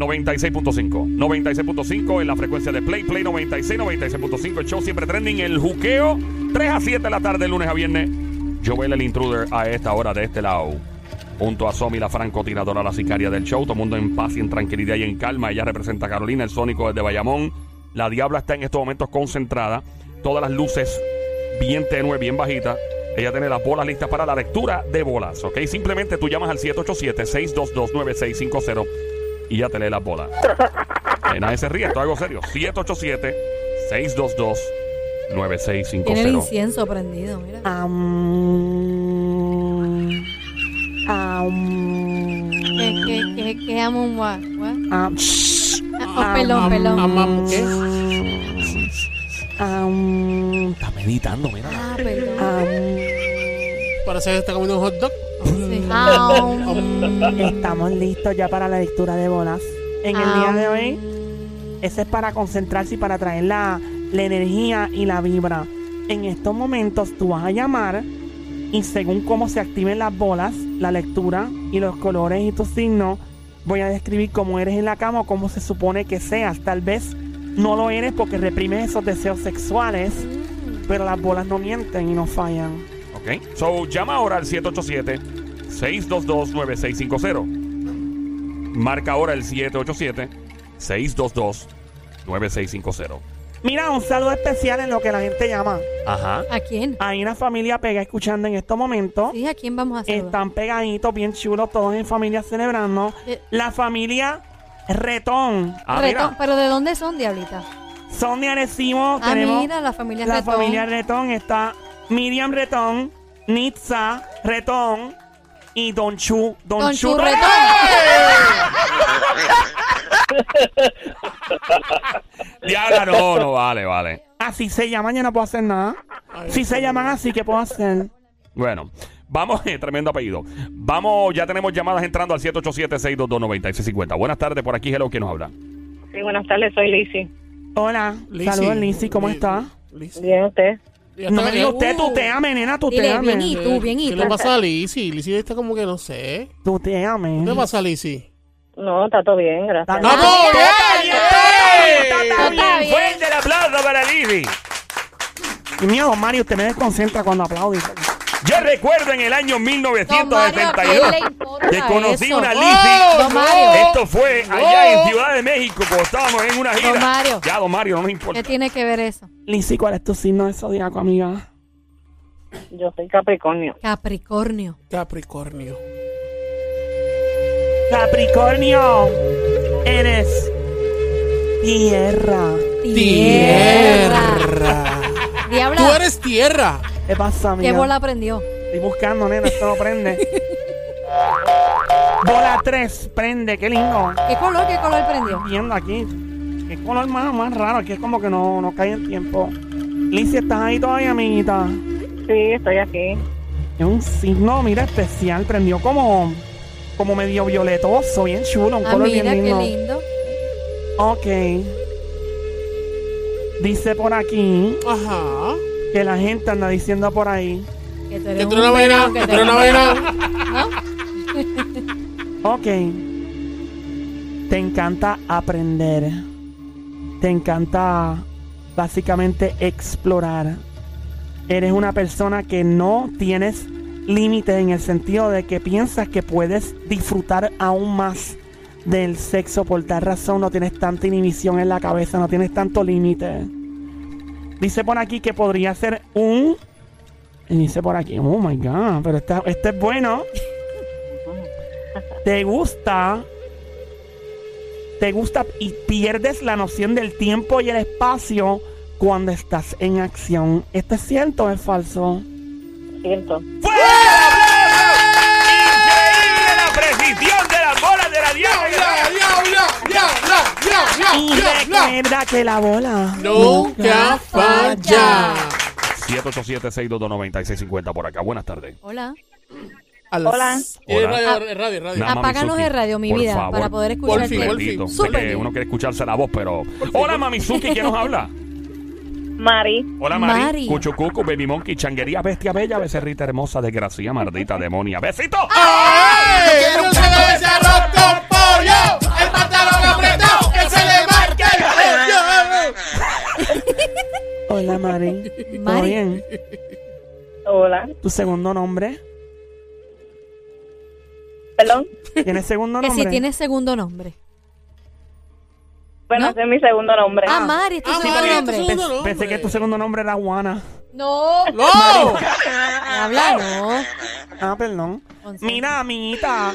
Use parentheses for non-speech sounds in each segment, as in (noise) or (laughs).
96.5. 96.5 en la frecuencia de Play, Play 96, 96.5. El show siempre trending. El juqueo, 3 a 7 de la tarde, lunes a viernes. Joel el intruder a esta hora de este lado. Junto a Somi, la francotiradora, la sicaria del show. Todo mundo en paz y en tranquilidad y en calma. Ella representa a Carolina, el sónico desde Bayamón. La diabla está en estos momentos concentrada. Todas las luces bien tenue, bien bajitas. Ella tiene las bolas listas para la lectura de bolas, ¿ok? Simplemente tú llamas al 787-622-9650 y ya te lee las bolas. Eh, nadie se ríe, esto es algo serio. 787-622-9650. Tiene el incienso prendido, mira. Am, am, ¿Qué, qué, qué, qué amo un shh, Ah, oh. Am, am, ¿qué? Está meditando, mira. Ah, perdón. Parece que está comiendo un hot dog. Sí. Ah, Estamos listos ya para la lectura de bolas. En el día de hoy, ese es para concentrarse y para traer la, la energía y la vibra. En estos momentos tú vas a llamar y según cómo se activen las bolas, la lectura y los colores y tus signos, voy a describir cómo eres en la cama o cómo se supone que seas. Tal vez no lo eres porque reprimes esos deseos sexuales, pero las bolas no mienten y no fallan. Ok. So, llama ahora al 787-622-9650. Marca ahora el 787-622-9650. Mira, un saludo especial en lo que la gente llama. Ajá. ¿A quién? Hay una familia pega escuchando en estos momentos. Sí, ¿a quién vamos a saludar? Están pegaditos, bien chulos, todos en familia celebrando. Eh. La familia Retón. Ah, Retón, mira. ¿Pero de dónde son, Diablita? Son de Arecibo. Ah, tenemos mira, la familia la Retón. familia Retón. Está Miriam Retón, Nitza Retón y Don Chu. Don, Don Chu Chu Retón. Diabla, no, no vale, vale. Así se llaman, yo no puedo hacer nada. Si se llaman así, ¿qué puedo hacer? Bueno, vamos, (laughs) eh, tremendo apellido. Vamos, ya tenemos llamadas entrando al 787-622-9650. Buenas tardes, por aquí, hello, ¿quién nos habla? Sí, buenas tardes, soy Lizzy. Hola, Lizzy. saludos Lizzy, ¿cómo Li- está? Lizzy. Bien, usted. No me diga usted, Uh, tuteame, nena, Dile, tuteame. bien y tú, bien y ¿Qué tú. le pasa a Lizzy? Lizzy está como que no sé. Tuteame. ¿Qué le pasa a Lizzy? No, está todo bien, gracias. No, no, mira, bien. Fuerte el aplauso para Lizzy. Y miedo, Mario, usted me desconcentra cuando aplaude. Yo recuerdo en el año Don Mario, ¿a 1972 quién le importa que conocí eso? una ¡Oh, Lizzy. Esto fue allá en Ciudad de México, cuando estábamos en una gira. Don Mario. Ya, don Mario, no nos ¿Qué importa. tiene que ver eso? Lizzy, ¿cuál es tu signo de zodiaco, amiga? Yo soy Capricornio. Capricornio. Capricornio. Capricornio, eres tierra. Tierra. Diabla, Tú eres tierra. ¿Qué pasa, ¿qué amiga? bola prendió? Estoy buscando, nena, esto no prende. (laughs) bola 3, prende, qué lindo. ¿Qué color, qué color prendió? Viendo aquí. Qué color más, más raro, aquí es como que no, no cae en tiempo. Lizzy, ¿estás ahí todavía, amiguita? Sí, estoy aquí. Es un signo, mira, especial. Prendió como, como medio violetoso, bien chulo, un Ah, color mira, bien qué lindo. lindo. Ok. Dice por aquí Ajá. Que la gente anda diciendo por ahí. Que tú eres Que tú vaina. venado, Que tú una vaina. ¿No? (laughs) Ok. Te encanta aprender. Te encanta básicamente explorar. Eres una persona que no tienes límites en el sentido de que piensas que puedes disfrutar aún más del sexo. Por tal razón no tienes tanta inhibición en la cabeza, no tienes tanto límite. Dice por aquí que podría ser un... Dice por aquí, oh my god, pero este, este es bueno. Te gusta te gusta y pierdes la noción del tiempo y el espacio cuando estás en acción. ¿Esto es cierto o es falso? Cierto. ¡Fuerte Y recuerda que la bola Nunca falla. 787-622-9650 por acá. Buenas tardes. Hola. A las- Hola. Eh, Hola. radio, radio, radio. Nada Apáganos el radio, mi por vida, favor. para poder escucharte. Bendito. Súper Sé que bien. uno quiere escucharse la voz, pero... Hola, Mamizuki, ¿quién nos habla? Mari. Hola, Mari. Mari. Cuchucucu, Baby Monkey, Changuería, Bestia Bella, Becerrita Hermosa, Desgracia, Mardita, (laughs) Demonia. ¡Besito! ¡Ay! ¡Quiero saber ese arroz con pollo! ¡El pantalón Mari. (laughs) ¿Todo bien? Hola. ¿Tu segundo nombre? Perdón. ¿Tienes segundo Que si tienes segundo nombre. Bueno, ¿No? ese es mi segundo nombre. Ah, Mari, es tu Ah, segundo Mari, es tu nombre. segundo- nombre. Pensé que tu segundo nombre era Juana. No, ¡No! habla no. Ah, perdón. Once. Mira, amiguita.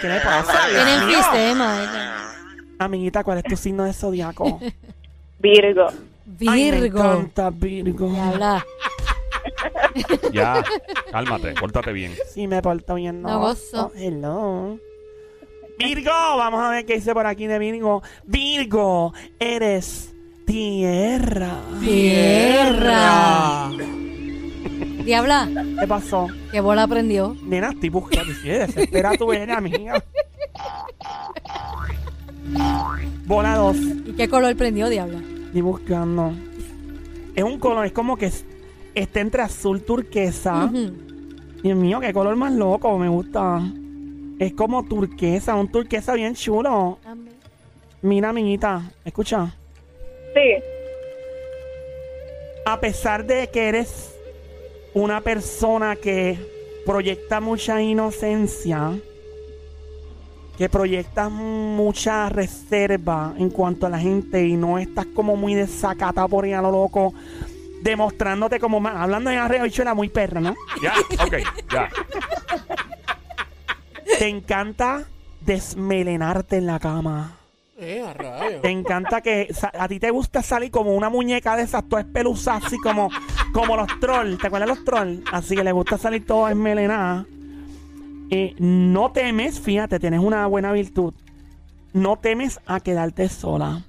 ¿Qué le pasa? Tienen Dios mío? sistema. Amiguita, ¿cuál es tu signo de zodiaco? (laughs) Virgo. Ay, me Virgo. encanta Virgo. Y habla. (laughs) Ya, cálmate, pórtate bien. Sí, me porto bien. No gozo. Oh, hello. Virgo, vamos a ver qué dice por aquí de Virgo. Virgo, eres tierra. Tierra. (laughs) Diabla, ¿Qué pasó? que bola aprendió. Nena, estoy buscando. Sí, desespera tu eres, amiga. (laughs) Bola 2. ¿Y qué color prendió, Diabla? Estoy buscando. Es un color, es como que es- está entre azul turquesa. Ujú. Dios mío, qué color más loco, me gusta. Es como turquesa, un turquesa bien chulo. Amén. Mira, amiguita, escucha. Sí. A pesar de que eres una persona que proyecta mucha inocencia, que proyectas mucha reserva en cuanto a la gente y no estás como muy desacata por ahí a lo loco, demostrándote como más, hablando de arreo bichuela muy perra, ¿no? Ya, ok, ya. Te encanta desmelenarte en la cama. Eh, a rayos. Te encanta que a ti te gusta salir como una muñeca de esas, toda espeluzada, así como, como los trolls. ¿Te acuerdas de los trolls? Así que le gusta salir todo esmelenada. Eh, no temes, fíjate, tienes una buena virtud. No temes a quedarte sola.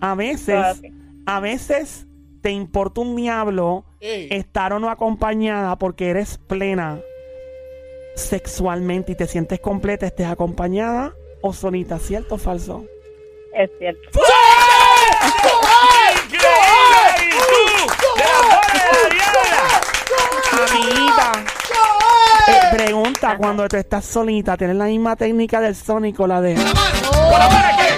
A veces, a veces te importa un diablo Ey. estar o no acompañada porque eres plena sexualmente y te sientes completa, estés acompañada o solita, ¿cierto o falso? Es cierto. ¡Y tú! ¡De la bola de la diabla! Amiguita, eh, cuando tú estás solita, ¿tienes la misma técnica del sónico, la de... ¿Con la mano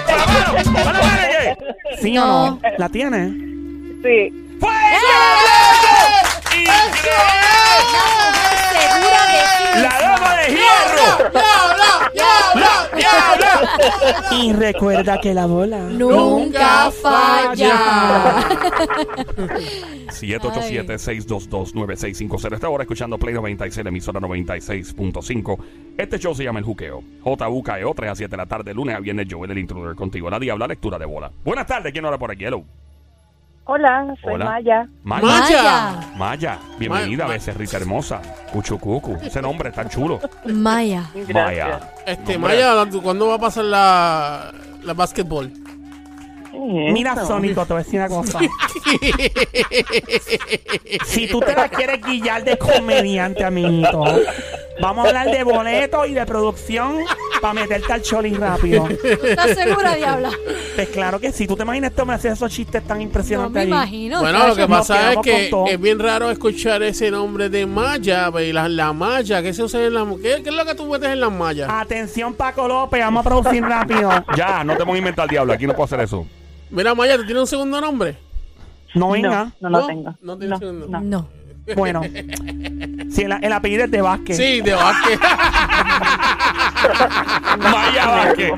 la mano? ¿Con la mano qué? ¿Sí o No. ¿La tienes? Sí. ¡Fuego! ¡Increíble! Segura de sí. ¡La dama de hierro! Y recuerda que la bola... Nunca falla. 787-622-9650. Esta hora escuchando Play 96, la emisora 96.5. Este show se llama El Juqueo. JUKEO, 3 a 7 de la tarde, lunes a viernes, Joel el Intruder contigo. La diabla, lectura de bola. Buenas tardes, ¿quién habla por aquí? Hello. Hola, soy Hola. Maya. Maya. Maya. Maya, bienvenida, becerrita hermosa. Cuchucucu, ese nombre es tan chulo. Maya. Maya. Este, Nombre- Maya, ¿cuándo va a pasar la, la básquetbol? Mira, Sónico, te voy a decir una cosa. (laughs) si tú te la quieres guillar de comediante, amiguito, vamos a hablar de boletos y de producción para meterte al choli rápido. (laughs) ¿Estás segura, Diabla? Pues claro que sí. ¿Tú te imaginas este hombre hacer esos chistes tan No impresionantes me allí? imagino. Bueno, lo que pasa es que es bien raro escuchar ese nombre de Maya, pues, y la, la Maya, ¿qué se usa en la ¿qué, qué es lo que tú metes en las mallas? Atención, Paco López, vamos a producir (laughs) rápido. Ya, no te vamos a inventar el diablo, aquí no puedo hacer eso. Mira, Maya, ¿tú tienes un segundo nombre? No venga. No, no lo tengo. No tienes segundo no. No. Bueno, (laughs) si el, el apellido es de Vázquez. Sí, de Vázquez. (laughs) Maya Vázquez.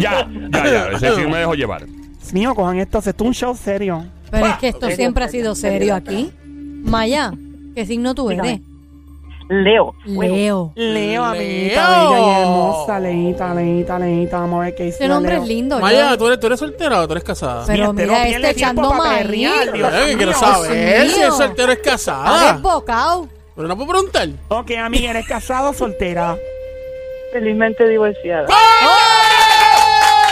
Ya, ya, ya. Ese sí me dejo llevar. Dios mío, cojan esto. Es un show serio. Pero es que esto siempre ha sido serio aquí. Maya, ¿qué signo tú eres? Leo. Leo. Leo, amiguita, Leo. bella y hermosa. Leita, leita, leita. Vamos a ver qué dice. Ese nombre Leo. es lindo. Maya, ¿tú eres, ¿tú eres soltera o tú eres casada? Pero Mira, mira, este no este pierde tiempo echando pa' maíz. perrear, Dios Eh, que quiero mío, saber si mío. es soltero o es Está casada. desbocado. Pero no puedo preguntar. Ok, amiga, ¿eres casada o soltera? Felizmente divorciada.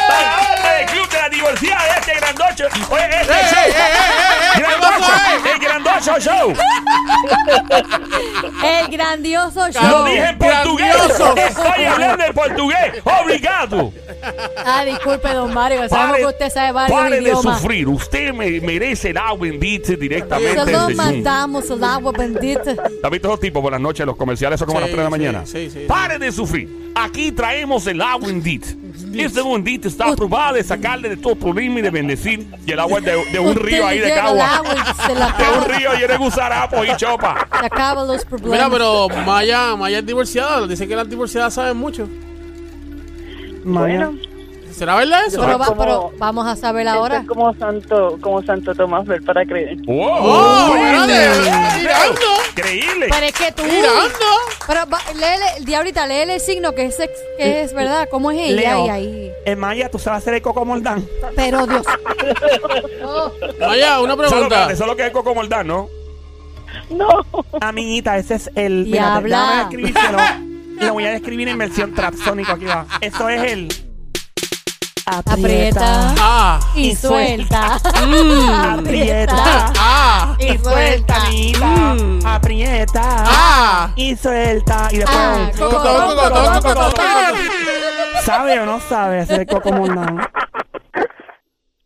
Para del club de la divorciada de este grandocho. Oye, este ¡Eh, eh, eh, grandocho show. (laughs) El grandioso Lo show. dije en portugués. Grandioso. Estoy hablando en portugués. Obrigado. Ah, disculpe, don Mario, sabemos Pare- que usted sabe varios Pare de idiomas. sufrir. Usted me merece el agua bendita directamente desde Zoom. mandamos el agua bendita. ¿Has visto esos tipos por las noches los comerciales? Eso como a las Sí, 3 de la sí, mañana. sí, sí. Pare de sufrir. Aquí traemos el agua Indeed. Este agua Indeed está aprobada de sacarle de todo problema y de bendecir. Y el agua es de, de un Usted río ahí de el Cagua. agua y se la (laughs) De acaba, un río lleno de gusarapo y chopa. se acaba los problemas. Mira, pero Maya, Maya es divorciada. Dice que las divorciadas saben mucho. Maya. Bueno, ¿Será verdad eso? Pero, va- como- pero vamos a saber esto ahora. es como Santo, como Santo Tomás ver para creer. ¡Wow! ¡Oh, ¡Increíble! espérate! ¡Mirando! ¡Increíble! Pero es que tú. ¡Mirando! Pero va, léele, diablita, léele el signo que es, ex- que es verdad. ¿Cómo es ella? Leo. Y ahí. Eh, Maya, ¿tú sabes hacer el coco moldán? Pero Dios. (laughs) Oh, Maya, una pregunta. que- eso es lo que es Coco Moldán, ¿no? No, Amiguita, ese es el... Déjame escribírselo. Lo voy a describir en versión trap sónico aquí va. Eso es el... aprieta Ah. y suelta. (laughs) Aprieta. Ah. y suelta. Mm. Aprieta. Ah. Y suelta. Y después... Ah, Coco, coco, coco. ¿Sabe o no sabe hacer el coco moldán?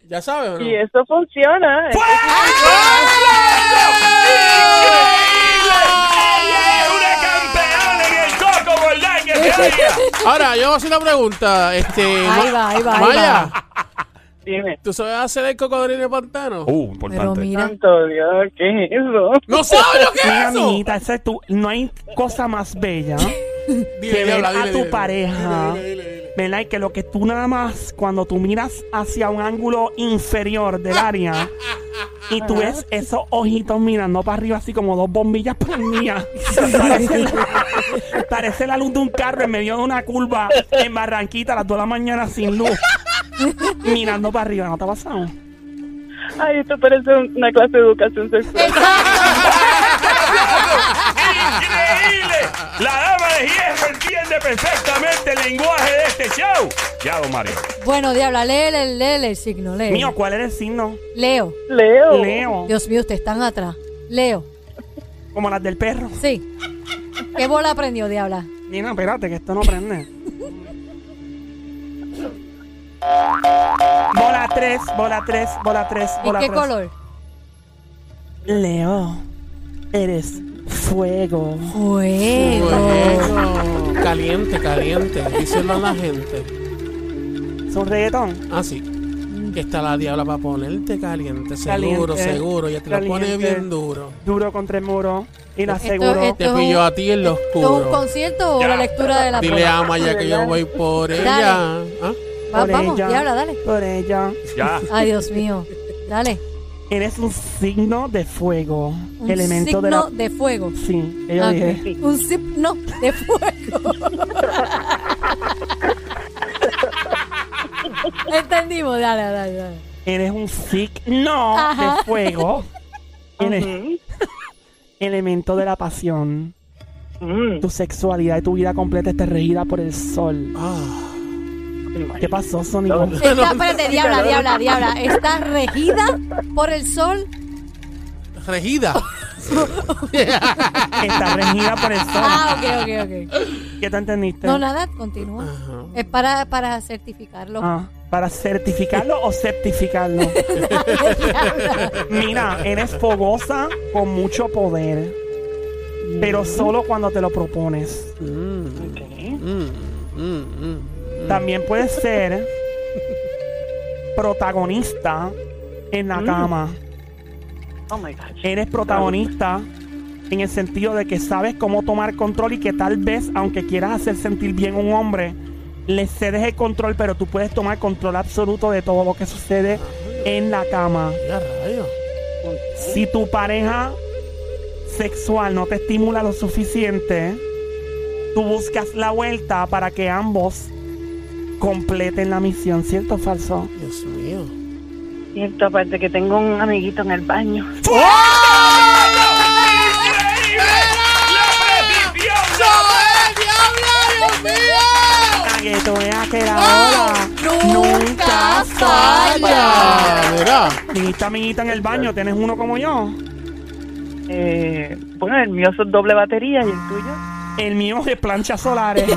Ya sabes, ¿o no? y eso funciona. ¡Ella es una campeona en el Coco Moldán que se oiga! (laughs) Ahora, yo voy a hacer una pregunta. Este, Ahí va, ahí va, ahí Maya, Dime, ¿tú sabes hacer el cocodrilo de pantano? Uh, Pero importante. mira. Santo Dios, ¿qué es eso? ¿No sabes (laughs) lo que es Mira, eso? amiguita, ese es tu- no hay cosa más bella (laughs) Dile, que ver diabla, a dile, tu dile, pareja. dile, dile, dile. ¿Verdad? Y que lo que tú nada más, cuando tú miras hacia un ángulo inferior del área y tú ves esos ojitos mirando para arriba, así como dos bombillas prendidas. parece, la, (laughs) parece la luz de un carro en medio de una curva en Barranquita a las 2 de la mañana sin luz. mirando para arriba, ¿no te ha pasado? Ay, esto parece una clase de educación sexual. (laughs) ¡Increíble! La dama de hierro entiende perfectamente el lenguaje de Ya, don Mario. Bueno, diabla, léele, léele el signo, léele. Mío, ¿cuál era el signo? Leo. Leo. Leo. Dios mío, ustedes están atrás. Leo. Como las del perro. Sí. ¿Qué bola aprendió, diabla? Mira, espérate, que esto no prende. bola 3, bola 3, bola 3, ¿Y bola qué 3. color? Leo, eres fuego. Fuego. Fuego. Caliente, caliente. Díselo a la gente. ¿Es un reggaetón? Ah, sí. Que está la diabla para ponerte caliente. Seguro, Caliente, seguro. Ya te lo pone bien duro. Duro contra el muro. Y aseguro. esto- Te un- a ti en lo ¿Esto es un oscuro. concierto o Ya. la lectura de la Dile a Maya que yo voy por ella. ¿Ah? Va- por vamos, ella, diabla, dale. Por ella. Ya. Ay, Dios mío. Dale. Eres un signo de fuego. Un elemento signo de la. de fuego. Sí, ella Ok. dije. Un signo de fuego. (laughs) Entendimos, dale, dale, dale. Eres un signo Ajá. de fuego. (laughs) Eres elemento de la pasión. Mm. Tu sexualidad y tu vida completa está regida por el sol. Ah. ¿Qué pasó, Sónico? Está, espérate, diabla, diabla, diabla. Está regida por el sol. Regida. (laughs) Está regida por el sol. Ah, ok, ok, ok. ¿Qué te entendiste? No, nada, continúa. Ajá. Es para, para certificarlo. Ah, ¿Para certificarlo o certificarlo? (laughs) Mira, eres fogosa con mucho poder. Pero solo cuando te lo propones. Mm, Ok. mm, mm, mm. También puedes ser protagonista en la cama. Oh my gosh. Eres protagonista en el sentido de que sabes cómo tomar control y que tal vez, aunque quieras hacer sentir bien a un hombre, le cedes el control, pero tú puedes tomar control absoluto de todo lo que sucede en la cama. Si tu pareja sexual no te estimula lo suficiente, tú buscas la vuelta para que ambos completen la misión, ¿cierto o falso? Dios mío. Cierto, aparte que tengo un amiguito en el baño. Que tú veas que la bola nunca falla. Ah, mira. Dijiste amiguita en el baño, ¿tienes uno como yo? Eh, bueno, el mío es doble batería y el tuyo. El mío de planchas solares. (laughs)